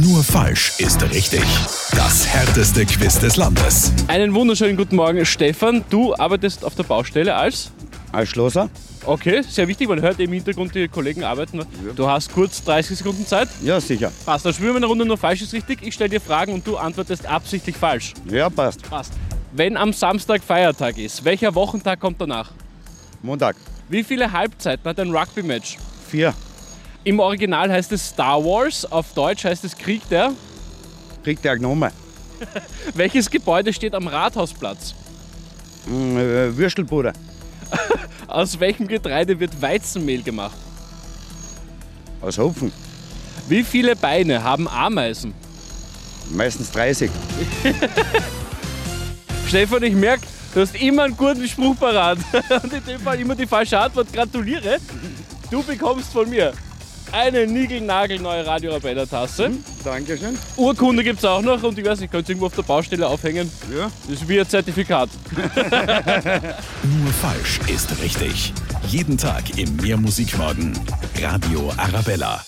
Nur falsch ist richtig. Das härteste Quiz des Landes. Einen wunderschönen guten Morgen, Stefan. Du arbeitest auf der Baustelle als? Als Schlosser? Okay, sehr wichtig, man hört im Hintergrund die Kollegen arbeiten. Du hast kurz 30 Sekunden Zeit. Ja, sicher. Passt, dann spielen wir eine Runde nur falsch ist richtig. Ich stelle dir Fragen und du antwortest absichtlich falsch. Ja, passt. Passt. Wenn am Samstag Feiertag ist, welcher Wochentag kommt danach? Montag. Wie viele Halbzeiten hat ein Rugby-Match? Vier. Im Original heißt es Star Wars, auf Deutsch heißt es Krieg der. Krieg der Gnome. Welches Gebäude steht am Rathausplatz? Mm, äh, Würstelbude. Aus welchem Getreide wird Weizenmehl gemacht? Aus Hopfen. Wie viele Beine haben Ameisen? Meistens 30. Stefan, ich merke, du hast immer einen guten Spruch parat. Und in dem Fall immer die falsche Antwort. Gratuliere. Du bekommst von mir eine niegelnagelneue Radio Arabella Tasse. Dankeschön. Urkunde gibt es auch noch und ich weiß nicht, könnt ihr irgendwo auf der Baustelle aufhängen. Ja. Das ist wie ein Zertifikat. Nur falsch ist richtig. Jeden Tag im Mehrmusikmorgen. Radio Arabella.